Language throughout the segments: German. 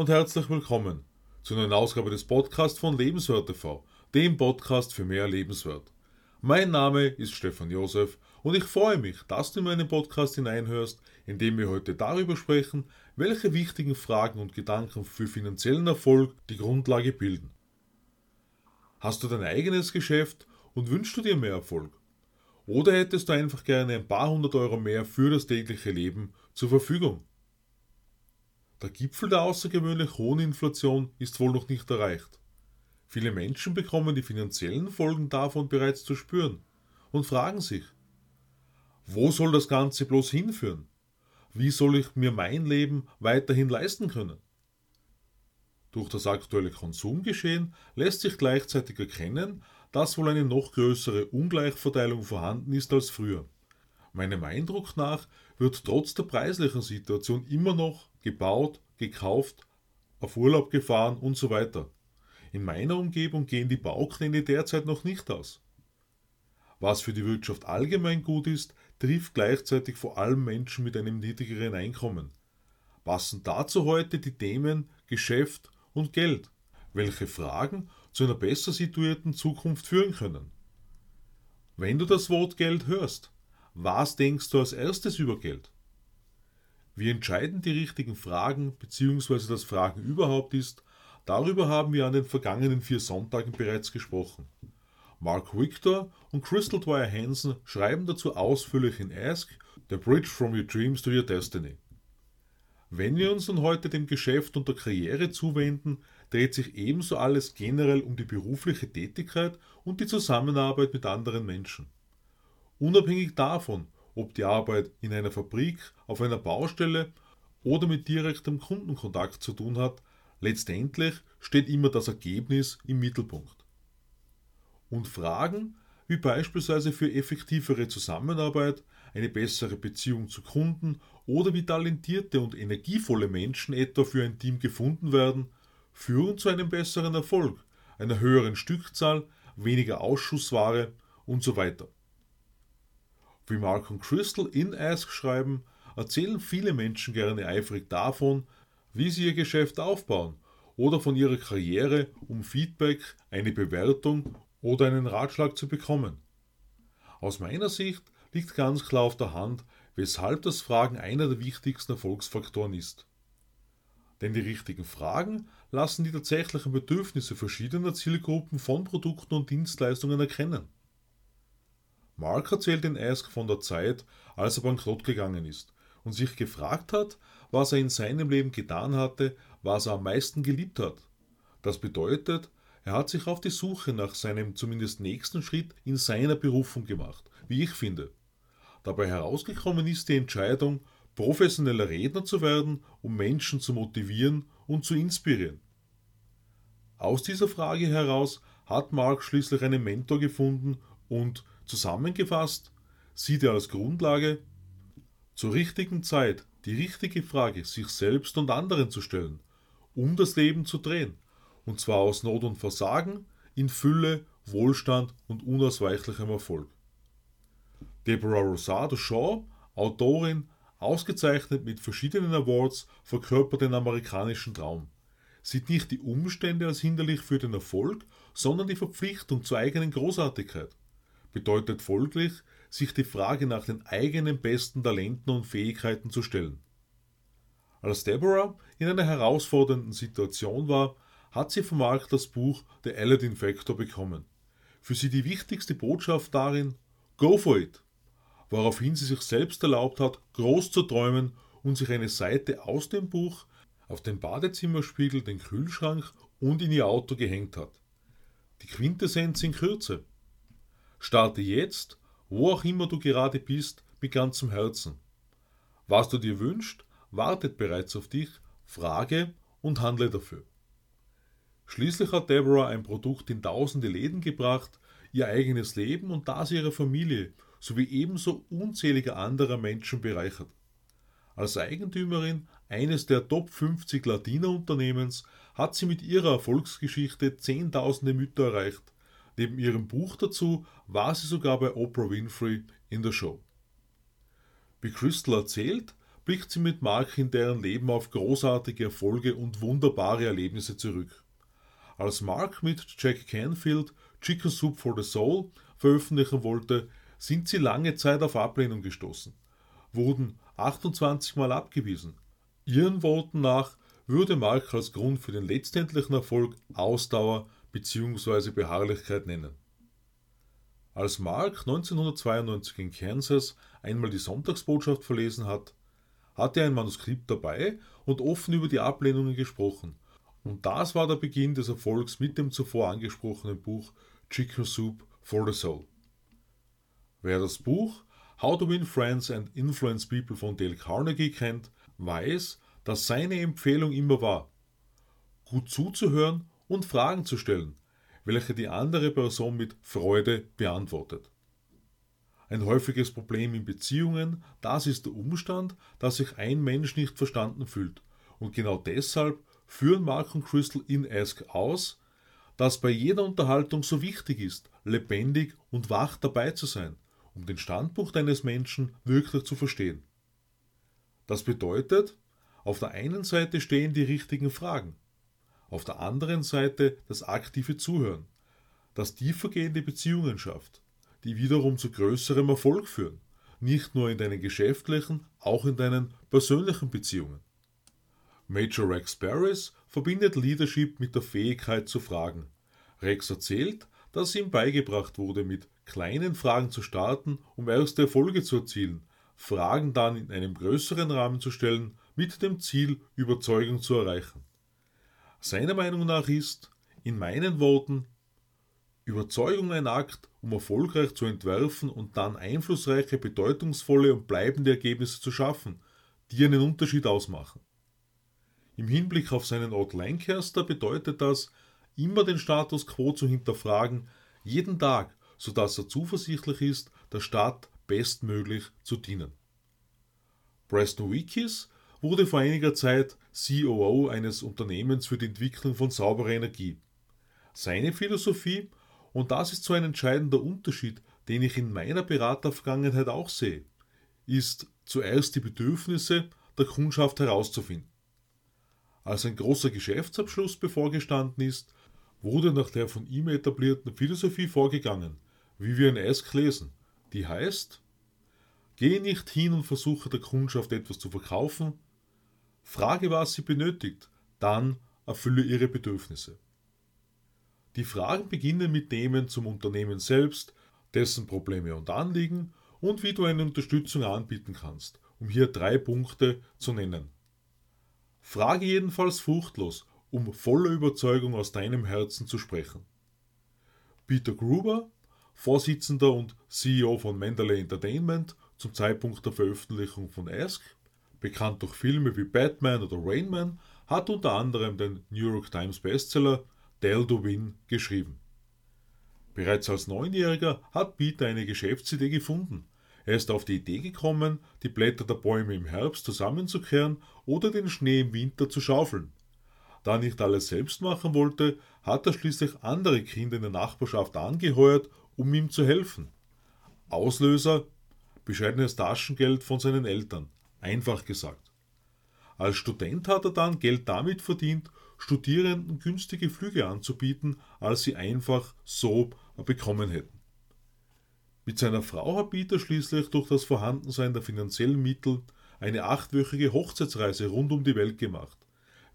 und herzlich willkommen zu einer Ausgabe des Podcasts von Lebenswert TV, dem Podcast für mehr Lebenswert. Mein Name ist Stefan Josef und ich freue mich, dass du in meinen Podcast hineinhörst, in dem wir heute darüber sprechen, welche wichtigen Fragen und Gedanken für finanziellen Erfolg die Grundlage bilden. Hast du dein eigenes Geschäft und wünschst du dir mehr Erfolg? Oder hättest du einfach gerne ein paar hundert Euro mehr für das tägliche Leben zur Verfügung? Der Gipfel der außergewöhnlich hohen Inflation ist wohl noch nicht erreicht. Viele Menschen bekommen die finanziellen Folgen davon bereits zu spüren und fragen sich, wo soll das Ganze bloß hinführen? Wie soll ich mir mein Leben weiterhin leisten können? Durch das aktuelle Konsumgeschehen lässt sich gleichzeitig erkennen, dass wohl eine noch größere Ungleichverteilung vorhanden ist als früher. Meinem Eindruck nach wird trotz der preislichen Situation immer noch gebaut, gekauft, auf Urlaub gefahren und so weiter. In meiner Umgebung gehen die Baukräne derzeit noch nicht aus. Was für die Wirtschaft allgemein gut ist, trifft gleichzeitig vor allem Menschen mit einem niedrigeren Einkommen. Passend dazu heute die Themen Geschäft und Geld, welche Fragen zu einer besser situierten Zukunft führen können. Wenn du das Wort Geld hörst, was denkst du als erstes über Geld? Wie entscheidend die richtigen Fragen bzw. das Fragen überhaupt ist, darüber haben wir an den vergangenen vier Sonntagen bereits gesprochen. Mark Victor und Crystal Dwyer Hansen schreiben dazu ausführlich in Ask, The Bridge from Your Dreams to Your Destiny. Wenn wir uns nun heute dem Geschäft und der Karriere zuwenden, dreht sich ebenso alles generell um die berufliche Tätigkeit und die Zusammenarbeit mit anderen Menschen. Unabhängig davon, ob die Arbeit in einer Fabrik, auf einer Baustelle oder mit direktem Kundenkontakt zu tun hat, letztendlich steht immer das Ergebnis im Mittelpunkt. Und Fragen wie beispielsweise für effektivere Zusammenarbeit, eine bessere Beziehung zu Kunden oder wie talentierte und energievolle Menschen etwa für ein Team gefunden werden, führen zu einem besseren Erfolg, einer höheren Stückzahl, weniger Ausschussware und so weiter. Wie Mark und Crystal in Ask schreiben, erzählen viele Menschen gerne eifrig davon, wie sie ihr Geschäft aufbauen oder von ihrer Karriere, um Feedback, eine Bewertung oder einen Ratschlag zu bekommen. Aus meiner Sicht liegt ganz klar auf der Hand, weshalb das Fragen einer der wichtigsten Erfolgsfaktoren ist. Denn die richtigen Fragen lassen die tatsächlichen Bedürfnisse verschiedener Zielgruppen von Produkten und Dienstleistungen erkennen. Mark erzählt in Ask von der Zeit, als er bankrott gegangen ist und sich gefragt hat, was er in seinem Leben getan hatte, was er am meisten geliebt hat. Das bedeutet, er hat sich auf die Suche nach seinem zumindest nächsten Schritt in seiner Berufung gemacht, wie ich finde. Dabei herausgekommen ist die Entscheidung, professioneller Redner zu werden, um Menschen zu motivieren und zu inspirieren. Aus dieser Frage heraus hat Mark schließlich einen Mentor gefunden und Zusammengefasst sieht er als Grundlage, zur richtigen Zeit die richtige Frage sich selbst und anderen zu stellen, um das Leben zu drehen, und zwar aus Not und Versagen in Fülle, Wohlstand und unausweichlichem Erfolg. Deborah Rosado Shaw, Autorin, ausgezeichnet mit verschiedenen Awards, verkörpert den amerikanischen Traum. Sieht nicht die Umstände als hinderlich für den Erfolg, sondern die Verpflichtung zur eigenen Großartigkeit bedeutet folglich, sich die Frage nach den eigenen besten Talenten und Fähigkeiten zu stellen. Als Deborah in einer herausfordernden Situation war, hat sie vom Markt das Buch The Aladdin Factor bekommen. Für sie die wichtigste Botschaft darin, Go for it! Woraufhin sie sich selbst erlaubt hat, groß zu träumen und sich eine Seite aus dem Buch auf den Badezimmerspiegel, den Kühlschrank und in ihr Auto gehängt hat. Die Quintessenz in Kürze. Starte jetzt, wo auch immer du gerade bist, mit ganzem Herzen. Was du dir wünschst, wartet bereits auf dich, frage und handle dafür. Schließlich hat Deborah ein Produkt in tausende Läden gebracht, ihr eigenes Leben und das ihrer Familie sowie ebenso unzähliger anderer Menschen bereichert. Als Eigentümerin eines der Top 50 Latina-Unternehmens hat sie mit ihrer Erfolgsgeschichte Zehntausende Mütter erreicht, Neben ihrem Buch dazu war sie sogar bei Oprah Winfrey in der Show. Wie Crystal erzählt, blickt sie mit Mark in deren Leben auf großartige Erfolge und wunderbare Erlebnisse zurück. Als Mark mit Jack Canfield Chicken Soup for the Soul veröffentlichen wollte, sind sie lange Zeit auf Ablehnung gestoßen, wurden 28 Mal abgewiesen. Ihren Worten nach würde Mark als Grund für den letztendlichen Erfolg Ausdauer bzw. Beharrlichkeit nennen. Als Mark 1992 in Kansas einmal die Sonntagsbotschaft verlesen hat, hatte er ein Manuskript dabei und offen über die Ablehnungen gesprochen. Und das war der Beginn des Erfolgs mit dem zuvor angesprochenen Buch Chicken Soup for the Soul. Wer das Buch How to Win Friends and Influence People von Dale Carnegie kennt, weiß, dass seine Empfehlung immer war, gut zuzuhören und Fragen zu stellen, welche die andere Person mit Freude beantwortet. Ein häufiges Problem in Beziehungen, das ist der Umstand, dass sich ein Mensch nicht verstanden fühlt. Und genau deshalb führen Mark und Crystal in Ask aus, dass bei jeder Unterhaltung so wichtig ist, lebendig und wach dabei zu sein, um den Standpunkt eines Menschen wirklich zu verstehen. Das bedeutet, auf der einen Seite stehen die richtigen Fragen, auf der anderen Seite das aktive Zuhören, das tiefergehende Beziehungen schafft, die wiederum zu größerem Erfolg führen, nicht nur in deinen geschäftlichen, auch in deinen persönlichen Beziehungen. Major Rex Barris verbindet Leadership mit der Fähigkeit zu fragen. Rex erzählt, dass ihm beigebracht wurde, mit kleinen Fragen zu starten, um erste Erfolge zu erzielen, Fragen dann in einem größeren Rahmen zu stellen, mit dem Ziel, Überzeugung zu erreichen. Seiner Meinung nach ist, in meinen Worten, Überzeugung ein Akt, um erfolgreich zu entwerfen und dann einflussreiche, bedeutungsvolle und bleibende Ergebnisse zu schaffen, die einen Unterschied ausmachen. Im Hinblick auf seinen Ort Lancaster bedeutet das, immer den Status quo zu hinterfragen, jeden Tag, sodass er zuversichtlich ist, der Stadt bestmöglich zu dienen. Preston Wikis wurde vor einiger Zeit COO eines Unternehmens für die Entwicklung von sauberer Energie. Seine Philosophie, und das ist so ein entscheidender Unterschied, den ich in meiner Beratervergangenheit auch sehe, ist zuerst die Bedürfnisse der Kundschaft herauszufinden. Als ein großer Geschäftsabschluss bevorgestanden ist, wurde nach der von ihm etablierten Philosophie vorgegangen, wie wir in Esk lesen, die heißt, Geh nicht hin und versuche der Kundschaft etwas zu verkaufen, frage, was sie benötigt, dann erfülle ihre Bedürfnisse. Die Fragen beginnen mit Themen zum Unternehmen selbst, dessen Probleme und Anliegen und wie du eine Unterstützung anbieten kannst, um hier drei Punkte zu nennen. Frage jedenfalls furchtlos, um voller Überzeugung aus deinem Herzen zu sprechen. Peter Gruber, Vorsitzender und CEO von Mendeley Entertainment zum Zeitpunkt der Veröffentlichung von Ask, bekannt durch Filme wie Batman oder Rainman, hat unter anderem den New York Times Bestseller Dale to geschrieben. Bereits als Neunjähriger hat Peter eine Geschäftsidee gefunden. Er ist auf die Idee gekommen, die Blätter der Bäume im Herbst zusammenzukehren oder den Schnee im Winter zu schaufeln. Da er nicht alles selbst machen wollte, hat er schließlich andere Kinder in der Nachbarschaft angeheuert, um ihm zu helfen. Auslöser bescheidenes Taschengeld von seinen Eltern, einfach gesagt. Als Student hat er dann Geld damit verdient, Studierenden günstige Flüge anzubieten, als sie einfach so bekommen hätten. Mit seiner Frau hat Peter schließlich durch das Vorhandensein der finanziellen Mittel eine achtwöchige Hochzeitsreise rund um die Welt gemacht.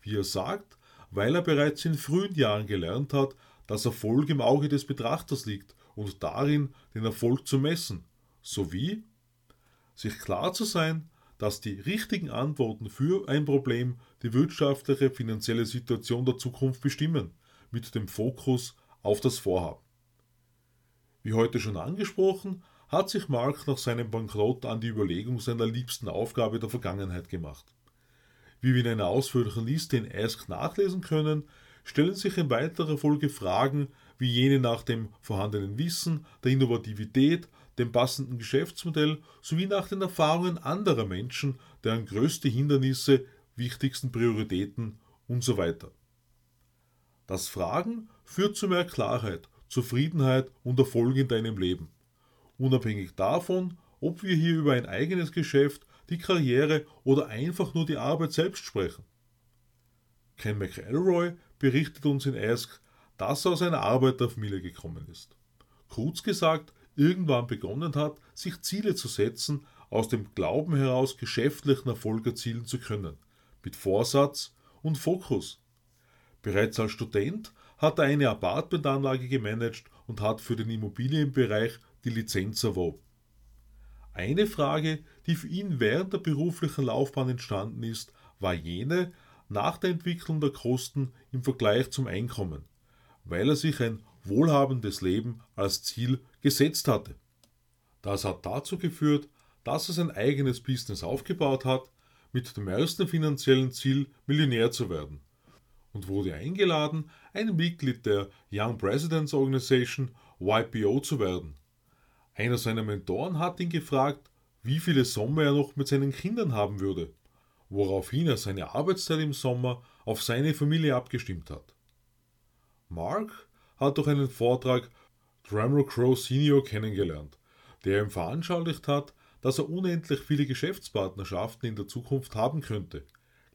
Wie er sagt, weil er bereits in frühen Jahren gelernt hat, dass Erfolg im Auge des Betrachters liegt und darin, den Erfolg zu messen, sowie sich klar zu sein, dass die richtigen Antworten für ein Problem die wirtschaftliche finanzielle Situation der Zukunft bestimmen, mit dem Fokus auf das Vorhaben. Wie heute schon angesprochen, hat sich Mark nach seinem Bankrott an die Überlegung seiner liebsten Aufgabe der Vergangenheit gemacht. Wie wir in einer ausführlichen Liste in Ask nachlesen können, stellen sich in weiterer Folge Fragen wie jene nach dem vorhandenen Wissen, der Innovativität, dem passenden Geschäftsmodell sowie nach den Erfahrungen anderer Menschen, deren größte Hindernisse, wichtigsten Prioritäten usw. So das Fragen führt zu mehr Klarheit, Zufriedenheit und Erfolg in deinem Leben. Unabhängig davon, ob wir hier über ein eigenes Geschäft, die Karriere oder einfach nur die Arbeit selbst sprechen. Ken McElroy berichtet uns in Ask, dass er aus einer Arbeiterfamilie gekommen ist. Kurz gesagt, irgendwann begonnen hat, sich Ziele zu setzen, aus dem Glauben heraus geschäftlichen Erfolg erzielen zu können, mit Vorsatz und Fokus. Bereits als Student hat er eine Apartmentanlage gemanagt und hat für den Immobilienbereich die Lizenz erworben. Eine Frage, die für ihn während der beruflichen Laufbahn entstanden ist, war jene nach der Entwicklung der Kosten im Vergleich zum Einkommen, weil er sich ein wohlhabendes Leben als Ziel gesetzt hatte. Das hat dazu geführt, dass er sein eigenes Business aufgebaut hat, mit dem ersten finanziellen Ziel Millionär zu werden und wurde eingeladen, ein Mitglied der Young Presidents Organization YPO zu werden. Einer seiner Mentoren hat ihn gefragt, wie viele Sommer er noch mit seinen Kindern haben würde, woraufhin er seine Arbeitszeit im Sommer auf seine Familie abgestimmt hat. Mark hat durch einen Vortrag Drumroll Crow Senior kennengelernt, der ihm veranschaulicht hat, dass er unendlich viele Geschäftspartnerschaften in der Zukunft haben könnte,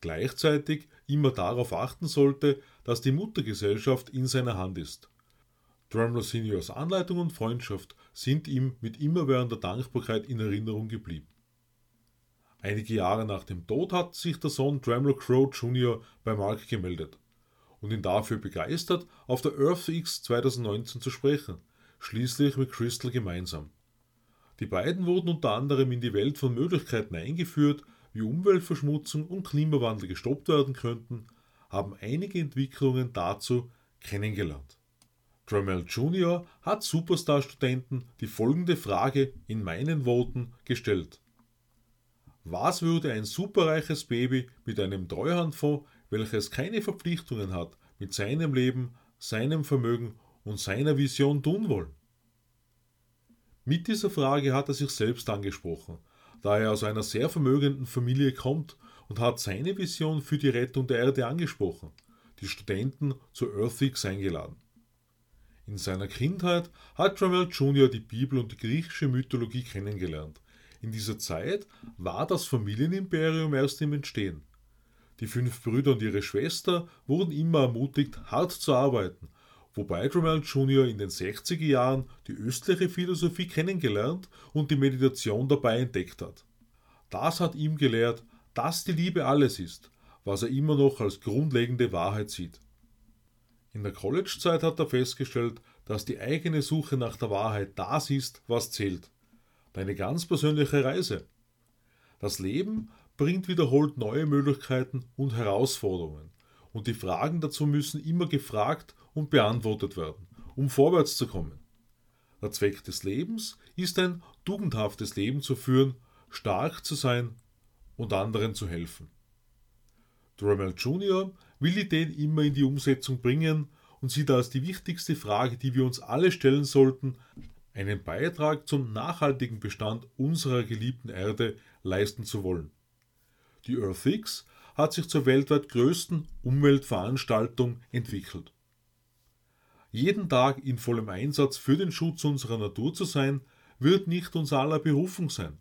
gleichzeitig immer darauf achten sollte, dass die Muttergesellschaft in seiner Hand ist. Drumroll Seniors Anleitung und Freundschaft sind ihm mit immerwährender Dankbarkeit in Erinnerung geblieben. Einige Jahre nach dem Tod hat sich der Sohn Drumroll Crow Jr. bei Mark gemeldet und ihn dafür begeistert, auf der EarthX 2019 zu sprechen, schließlich mit Crystal gemeinsam. Die beiden wurden unter anderem in die Welt von Möglichkeiten eingeführt, wie Umweltverschmutzung und Klimawandel gestoppt werden könnten, haben einige Entwicklungen dazu kennengelernt. Dremel Jr. hat Superstar-Studenten die folgende Frage in meinen Worten gestellt. Was würde ein superreiches Baby mit einem Treuhandfonds, welches keine Verpflichtungen hat, mit seinem Leben, seinem Vermögen und seiner Vision tun wollen? Mit dieser Frage hat er sich selbst angesprochen, da er aus einer sehr vermögenden Familie kommt und hat seine Vision für die Rettung der Erde angesprochen, die Studenten zur EarthX eingeladen. In seiner Kindheit hat Trammell Jr. die Bibel und die griechische Mythologie kennengelernt. In dieser Zeit war das Familienimperium erst im Entstehen. Die fünf Brüder und ihre Schwester wurden immer ermutigt, hart zu arbeiten, wobei Trammell Jr. in den 60er Jahren die östliche Philosophie kennengelernt und die Meditation dabei entdeckt hat. Das hat ihm gelehrt, dass die Liebe alles ist, was er immer noch als grundlegende Wahrheit sieht. In der College-Zeit hat er festgestellt, dass die eigene Suche nach der Wahrheit das ist, was zählt. Deine ganz persönliche Reise. Das Leben bringt wiederholt neue Möglichkeiten und Herausforderungen. Und die Fragen dazu müssen immer gefragt und beantwortet werden, um vorwärts zu kommen. Der Zweck des Lebens ist ein tugendhaftes Leben zu führen, stark zu sein und anderen zu helfen. Drummel Jr. will Ideen immer in die Umsetzung bringen und sieht als die wichtigste Frage, die wir uns alle stellen sollten, einen Beitrag zum nachhaltigen Bestand unserer geliebten Erde leisten zu wollen. Die EarthX hat sich zur weltweit größten Umweltveranstaltung entwickelt. Jeden Tag in vollem Einsatz für den Schutz unserer Natur zu sein, wird nicht unser aller Berufung sein.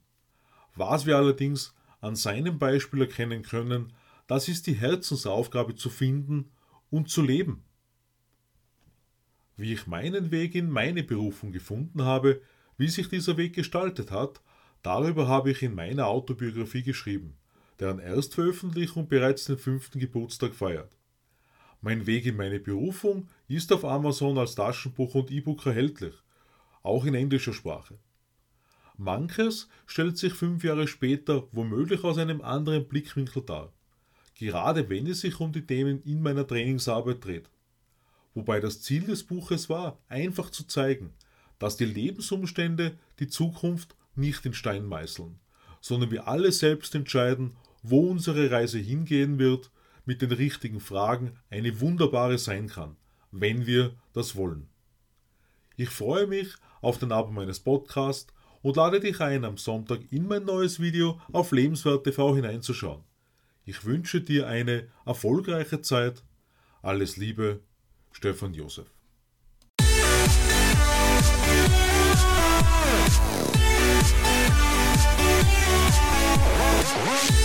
Was wir allerdings an seinem Beispiel erkennen können, das ist die Herzensaufgabe zu finden und zu leben. Wie ich meinen Weg in meine Berufung gefunden habe, wie sich dieser Weg gestaltet hat, darüber habe ich in meiner Autobiografie geschrieben, deren Erstveröffentlichung bereits den fünften Geburtstag feiert. Mein Weg in meine Berufung ist auf Amazon als Taschenbuch und E-Book erhältlich, auch in englischer Sprache. Manches stellt sich fünf Jahre später womöglich aus einem anderen Blickwinkel dar gerade wenn es sich um die Themen in meiner Trainingsarbeit dreht. Wobei das Ziel des Buches war, einfach zu zeigen, dass die Lebensumstände die Zukunft nicht in Stein meißeln, sondern wir alle selbst entscheiden, wo unsere Reise hingehen wird, mit den richtigen Fragen eine wunderbare sein kann, wenn wir das wollen. Ich freue mich auf den Abend meines Podcasts und lade dich ein, am Sonntag in mein neues Video auf Lebenswert TV hineinzuschauen. Ich wünsche dir eine erfolgreiche Zeit. Alles Liebe, Stefan Josef. What?